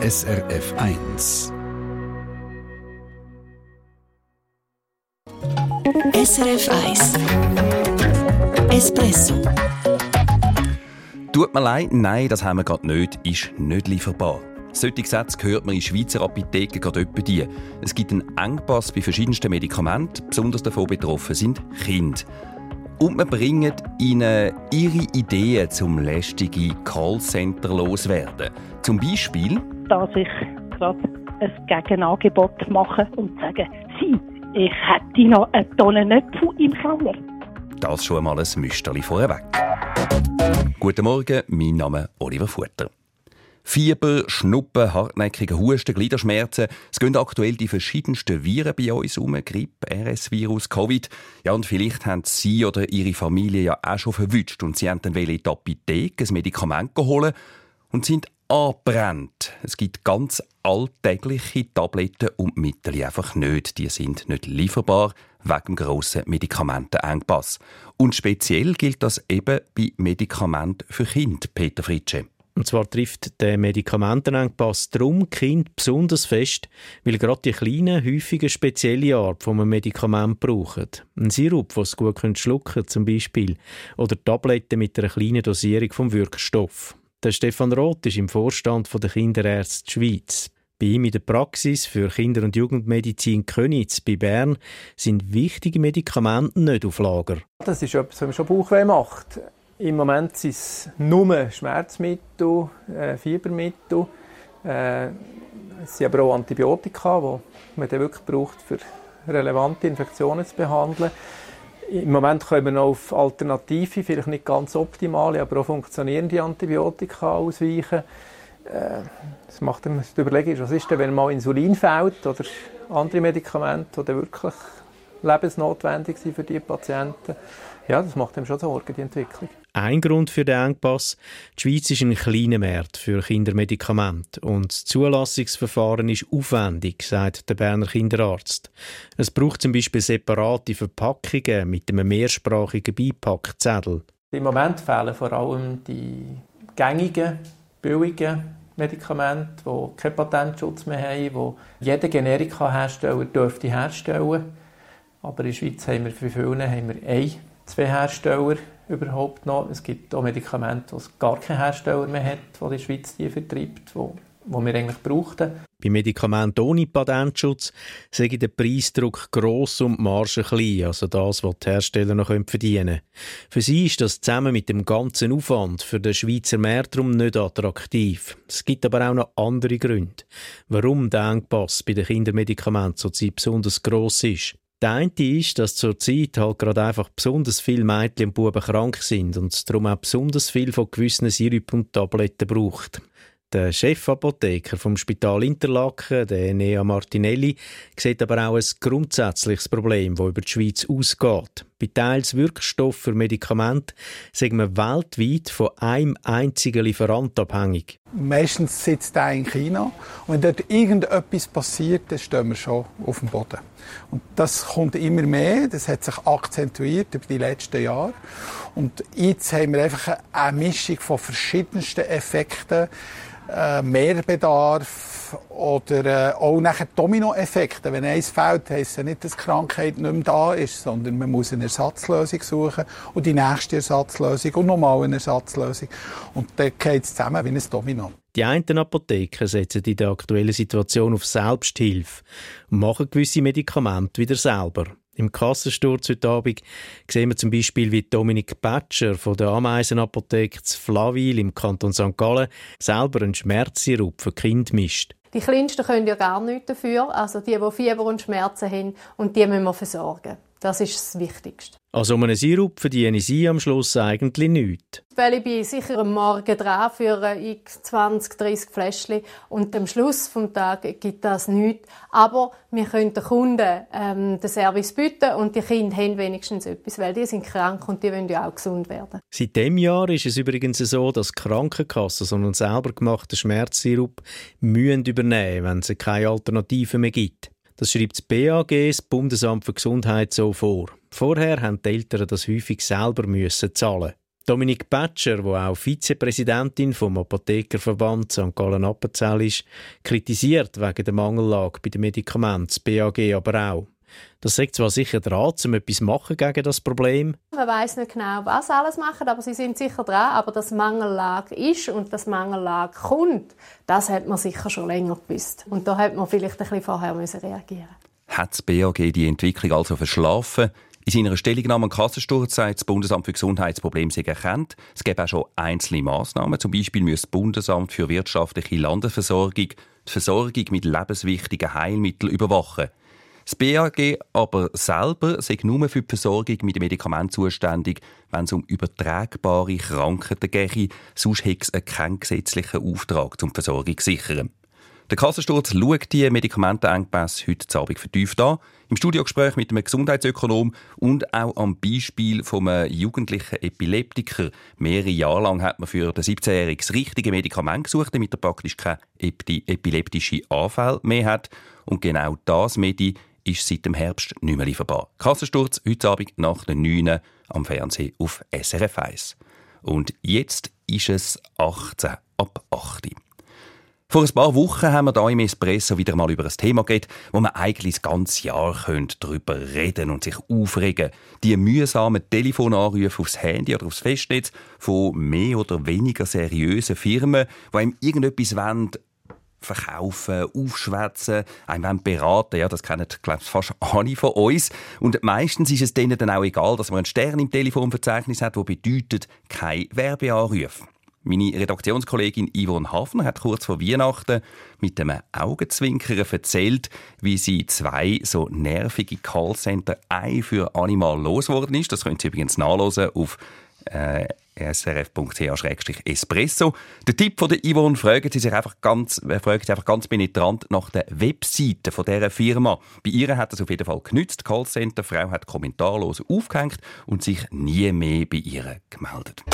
SRF 1. SRF 1 Espresso Tut mir leid, nein, das haben wir gerade nicht, ist nicht lieferbar. Solche Sätze hört man in Schweizer Apotheken gerade etwa die. Es gibt einen Engpass bei verschiedensten Medikamenten, besonders davon betroffen sind Kinder. Und wir bringen ihnen ihre Ideen zum lästigen Callcenter loswerden. Zum Beispiel, dass ich gerade ein Gegenangebot mache und sage, Sie, ich hätte noch eine Tonne Nöpfe im Keller. das schon einmal ein Müsterli vorweg. Guten Morgen, mein Name ist Oliver Futter. Fieber, Schnuppen, hartnäckige Husten, Gliederschmerzen. Es gehen aktuell die verschiedensten Viren bei uns um. Grippe, RS-Virus, Covid. Ja, und vielleicht haben Sie oder Ihre Familie ja auch schon verwünscht und Sie haben dann in die Apotheke ein Medikament geholt und sind angebrannt. Es gibt ganz alltägliche Tabletten und Mittel einfach nicht. Die sind nicht lieferbar wegen grossen Medikamentenengpass. Und speziell gilt das eben bei Medikamenten für Kinder, Peter Fritsche. Und zwar trifft der Medikamentenengpass darum Kind besonders fest, weil gerade die Kleinen häufig eine spezielle Art von einem Medikament brauchen. Ein Sirup, den sie gut schlucken können, zum Beispiel. Oder Tabletten mit einer kleinen Dosierung vom Wirkstoff. Der Stefan Roth ist im Vorstand der Kinderärzte Schweiz. Bei ihm in der Praxis für Kinder- und Jugendmedizin Königs bei Bern sind wichtige Medikamente nicht auf Lager. Das ist etwas, was mir schon Bauchweh macht. Im Moment sind es nur Schmerzmittel, äh, Fiebermittel. Äh, es sind aber auch Antibiotika, die man dann wirklich braucht, für relevante Infektionen zu behandeln. Im Moment können wir noch auf alternative, vielleicht nicht ganz optimale, aber auch funktionierende Antibiotika ausweichen. Äh, das macht dann die Überlegung, was ist denn, wenn mal Insulin fehlt oder andere Medikamente, die wirklich lebensnotwendig sind für die Patienten. Ja, das macht einem schon Sorgen, die Entwicklung. Ein Grund für den Engpass, die Schweiz ist ein kleiner Markt für Kindermedikamente und das Zulassungsverfahren ist aufwendig, sagt der Berner Kinderarzt. Es braucht zum Beispiel separate Verpackungen mit einem mehrsprachigen Beipackzettel. Im Moment fehlen vor allem die gängigen, billigen Medikamente, die keinen Patentschutz mehr haben, die jeder Generika-Hersteller dürfte herstellen. Aber in der Schweiz haben wir für viele haben wir ein, zwei Hersteller überhaupt noch. Es gibt auch Medikamente, die gar keinen Hersteller mehr hat, die die Schweiz die vertreibt, die, die wir eigentlich brauchten. Bei Medikamenten ohne Patentschutz sei der Preisdruck gross und die Marge klein, also das, was die Hersteller noch verdienen können. Für sie ist das zusammen mit dem ganzen Aufwand für den Schweizer Markt darum nicht attraktiv. Es gibt aber auch noch andere Gründe, warum der Engpass bei den Kindermedikamenten zurzeit besonders gross ist. Der eine ist, dass zurzeit halt gerade einfach besonders viele Mädchen und Buben krank sind und darum auch besonders viel von gewissen Sirup und Tabletten braucht. Der Chefapotheker vom Spital Interlaken, der Enea Martinelli, sieht aber auch ein grundsätzliches Problem, das über die Schweiz ausgeht. Bei teils Wirkstoffen für Medikamente sind wir weltweit von einem einzigen Lieferant abhängig. Meistens sitzt er in China und wenn dort irgendetwas passiert, dann stehen wir schon auf dem Boden. Und das kommt immer mehr, das hat sich akzentuiert über die letzten Jahre. Und jetzt haben wir einfach eine Mischung von verschiedensten Effekten, äh, Mehrbedarf oder äh, auch nachher Dominoeffekte. Wenn eins fehlt, heisst ja nicht, dass die Krankheit nicht mehr da ist, sondern man muss eine Ersatzlösung suchen und die nächste Ersatzlösung und nochmal eine Ersatzlösung. Und dann geht es zusammen wie ein Domino. Die einen Apotheken setzen in der aktuellen Situation auf Selbsthilfe und machen gewisse Medikamente wieder selber. Im Kassensturz heute Abend sehen wir zum Beispiel, wie Dominik Batscher von der Ameisenapotheke zu Flaville im Kanton St. Gallen selber einen Schmerzsirup für Kind mischt. Die Kleinsten können ja gar nichts dafür, also die, die Fieber und Schmerzen haben, und die müssen wir versorgen. Das ist das Wichtigste. Also um einen Sirup verdiene Sie am Schluss eigentlich nichts. Weil ich bin sicher am Morgen dran für x 20, 30 Fläschchen und am Schluss des Tages gibt das nichts. Aber wir können den Kunden ähm, den Service bieten und die Kinder haben wenigstens etwas, weil die sind krank und die wollen ja auch gesund werden. Seit dem Jahr ist es übrigens so, dass Krankenkassen so einen selber gemachten Schmerzsirup müssen übernehmen wenn es keine Alternative mehr gibt. Das schreibt das BAG, das Bundesamt für Gesundheit, so vor. Vorher haben die Eltern das häufig selber müssen zahlen. Dominik Petscher, wo auch Vizepräsidentin vom Apothekerverband St. Gallen Appenzell ist, kritisiert wegen der Mangellage bei den Medikamenten, das BAG aber auch. Das sagt zwar sicher dran, um etwas machen gegen das Problem. Man weiß nicht genau, was alles machen, aber sie sind sicher dran. Aber dass Mangellage ist und dass Mangellage kommt, das hat man sicher schon länger gewusst. Und da hat man vielleicht ein bisschen vorher müssen reagieren. Hat das BAG die Entwicklung also verschlafen? In seiner Stellungnahme an Kassensturz sagt das Bundesamt für Gesundheit, das Problem sei erkannt. Es gäbe auch schon einzelne Massnahmen. Zum Beispiel müsste das Bundesamt für wirtschaftliche Landesversorgung die Versorgung mit lebenswichtigen Heilmitteln überwachen. Das BAG aber selber sei nur für die Versorgung mit Medikamenten zuständig, wenn es um übertragbare Krankheiten geht. Sonst hätte es keinen gesetzlichen Auftrag zum Versorgung sichern. Der Kassensturz schaut die Medikamentenengpässe heute Abend vertieft an. Im Studiogespräch mit einem Gesundheitsökonom und auch am Beispiel von einem jugendlichen Epileptiker. Mehrere Jahre lang hat man für den 17-Jährigen das richtige Medikament gesucht, damit er praktisch keine epileptische Anfälle mehr hat. Und genau das Medi ist seit dem Herbst nicht mehr lieferbar. Kassensturz heute Abend nach den 9 am Fernsehen auf SRF 1. Und jetzt ist es 18 ab 8 vor ein paar Wochen haben wir hier im Espresso wieder mal über ein Thema geredet, wo man eigentlich das ganze Jahr darüber reden und sich aufregen Die mühsamen Telefonanrufe aufs Handy oder aufs Festnetz von mehr oder weniger seriösen Firmen, die einem irgendetwas wollen, verkaufen, aufschwätzen, einem beraten. Ja, das kennen, glaube ich, fast alle von uns. Und meistens ist es denen dann auch egal, dass man einen Stern im Telefonverzeichnis hat, der bedeutet, kein Werbeanruf. Meine Redaktionskollegin Yvonne Hafner hat kurz vor Weihnachten mit einem Augenzwinkern erzählt, wie sie zwei so nervige Callcenter ein für Animal losgeworden ist. Das können Sie übrigens nachlesen auf äh, srf.ch-espresso. Der Tipp von der Yvonne fragen Sie sich einfach ganz, äh, fragen Sie einfach ganz penetrant nach der Webseite von dieser Firma. Bei ihr hat es auf jeden Fall genützt. Die Callcenter-Frau hat kommentarlos aufgehängt und sich nie mehr bei ihr gemeldet.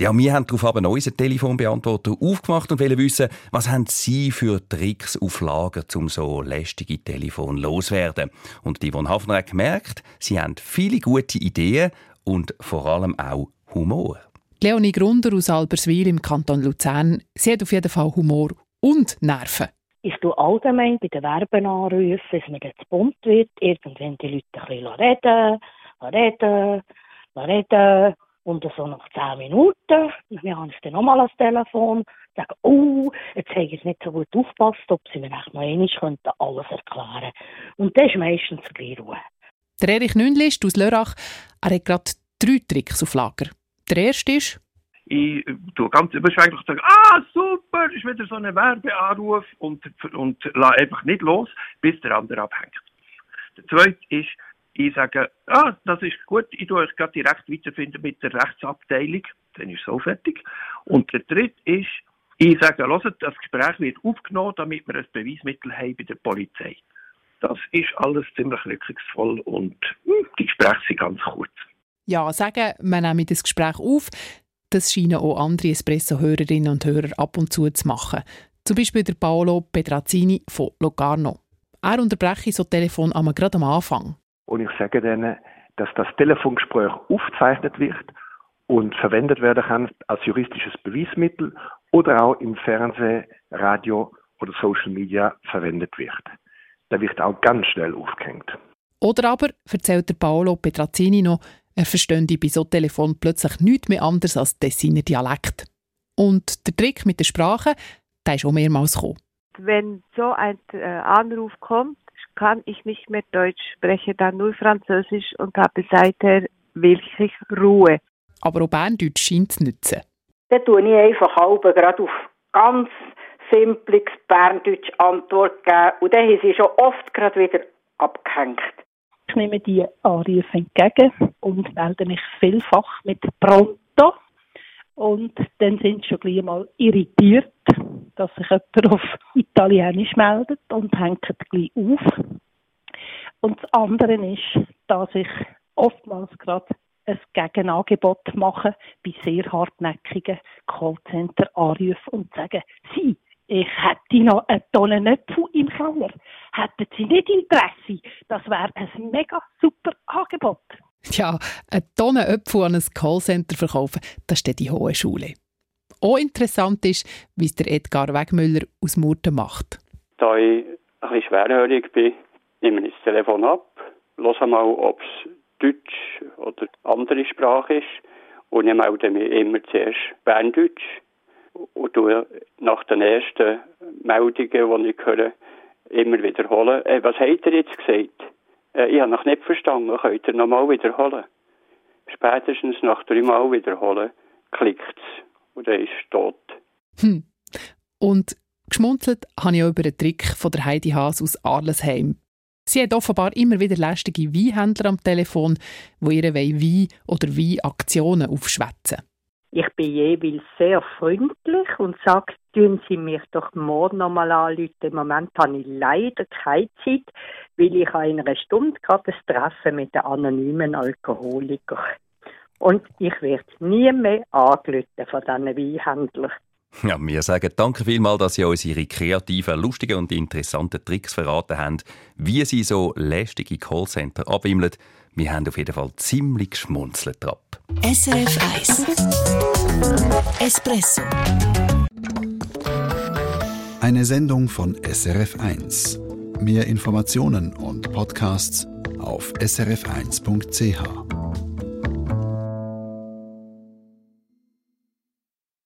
Ja, wir haben daraufhin unseren Telefonbeantworter aufgemacht und wollen wissen, was haben Sie für Tricks auf Lager, um so lästige Telefon loswerden. Und die von Hafner hat gemerkt, sie haben viele gute Ideen und vor allem auch Humor. Leonie Grunder aus Alberswil im Kanton Luzern, sie hat auf jeden Fall Humor und Nerven. Ich tue allgemein bei den Werben anrufen, dass mir jetzt bunt wird, irgendwann die Leute ein bisschen reden, reden, reden. Und so nach zehn Minuten, dann habe ich dann nochmal ans Telefon, sage, oh, jetzt habe ich nicht so gut aufgepasst, ob sie mir echt noch einmal könnten alles erklären Und das ist meistens gleich Ruhe. Der Erich Nünlist aus Lörrach, er hat gerade drei Tricks auf Lager. Der erste ist, ich tue ganz überschwänglich sagen, ah, super, ist wieder so ein Werbeanruf und, und lasse einfach nicht los, bis der andere abhängt. Der zweite ist, ich sage, ah, das ist gut, ich tue euch gerade direkt weiterfinden mit der Rechtsabteilung, dann ist es so fertig. Und der dritte ist, ich sage, hört, das Gespräch wird aufgenommen, damit wir ein Beweismittel haben bei der Polizei. Das ist alles ziemlich rücksichtsvoll und hm, die Gespräche sind ganz kurz. Ja, sagen, wir nehmen das Gespräch auf, das scheinen auch andere Espresso-Hörerinnen und Hörer ab und zu zu machen. Zum Beispiel der Paolo Pedrazzini von Locarno. Er unterbreche so Telefon aber gerade am Anfang. Und ich sage denen, dass das Telefongespräch aufgezeichnet wird und verwendet werden kann als juristisches Beweismittel oder auch im Fernsehen, Radio oder Social Media verwendet wird. Da wird auch ganz schnell aufgehängt. Oder aber, erzählt der Paolo Petrazzini noch, er versteht bei so Telefon plötzlich nichts mehr anders als Tessiner Dialekt. Und der Trick mit der Sprache, der ist auch mehrmals gekommen. Wenn so ein äh, Anruf kommt, kann ich nicht mehr Deutsch, spreche dann nur Französisch und habe seither wirklich Ruhe. Aber auch Berndeutsch scheint zu nützen. Dann tue ich einfach halb gerade auf ganz simples Berndeutsch Antwort geben und dann haben sie schon oft gerade wieder abgehängt. Ich nehme die Anrufe entgegen und melde mich vielfach mit Pronto. Und dann sind sie schon gleich mal irritiert, dass sich jemand auf Italienisch meldet und hängt gleich auf. Und das andere ist, dass ich oftmals gerade ein Gegenangebot mache bei sehr hartnäckigen Callcenter-Anrufen und sage, Sie, ich hätte noch eine Tonne Nöpfe im Keller. Hätten Sie nicht Interesse? Das wäre ein mega super Angebot. Ja, eine Tonne Äpfel an ein Callcenter verkaufen, das ist die hohe Schule. Auch interessant ist, wie es der Edgar Wegmüller aus Murten macht. Da ich ein bisschen schwerhörig bin, nehme ich das Telefon ab, höre mal, ob es Deutsch oder andere Sprache ist und ich melde mich immer zuerst Berndeutsch und nach den ersten Meldungen, die ich höre, immer wiederholen. Äh, was hat er jetzt gesagt? Äh, ich habe noch nicht verstanden. Könnt ihr nochmal wiederholen? Spätestens nach dreimal wiederholen klickt es und er ist tot. Hm. Und geschmunzelt habe ich auch über den Trick von der Heidi Haas aus Arlesheim. Sie hat offenbar immer wieder lästige Weinhändler am Telefon, die ihre Wein- oder Weinaktionen aufschwätzen. Ich bin jeweils sehr freundlich und sage, tun Sie mich doch morgen nochmal anrufen. Im Moment habe ich leider keine Zeit, weil ich in einer Stunde gerade ein Treffen mit den anonymen Alkoholikern. Und ich werde nie mehr angerufen von diesen Weinhändlern. Ja, wir sagen danke vielmals, dass Sie uns Ihre kreativen, lustigen und interessanten Tricks verraten haben, wie Sie so lästige Callcenter abwimmeln. Wir haben auf jeden Fall ziemlich geschmunzelt drauf. SRF 1 Espresso Eine Sendung von SRF 1. Mehr Informationen und Podcasts auf srf1.ch.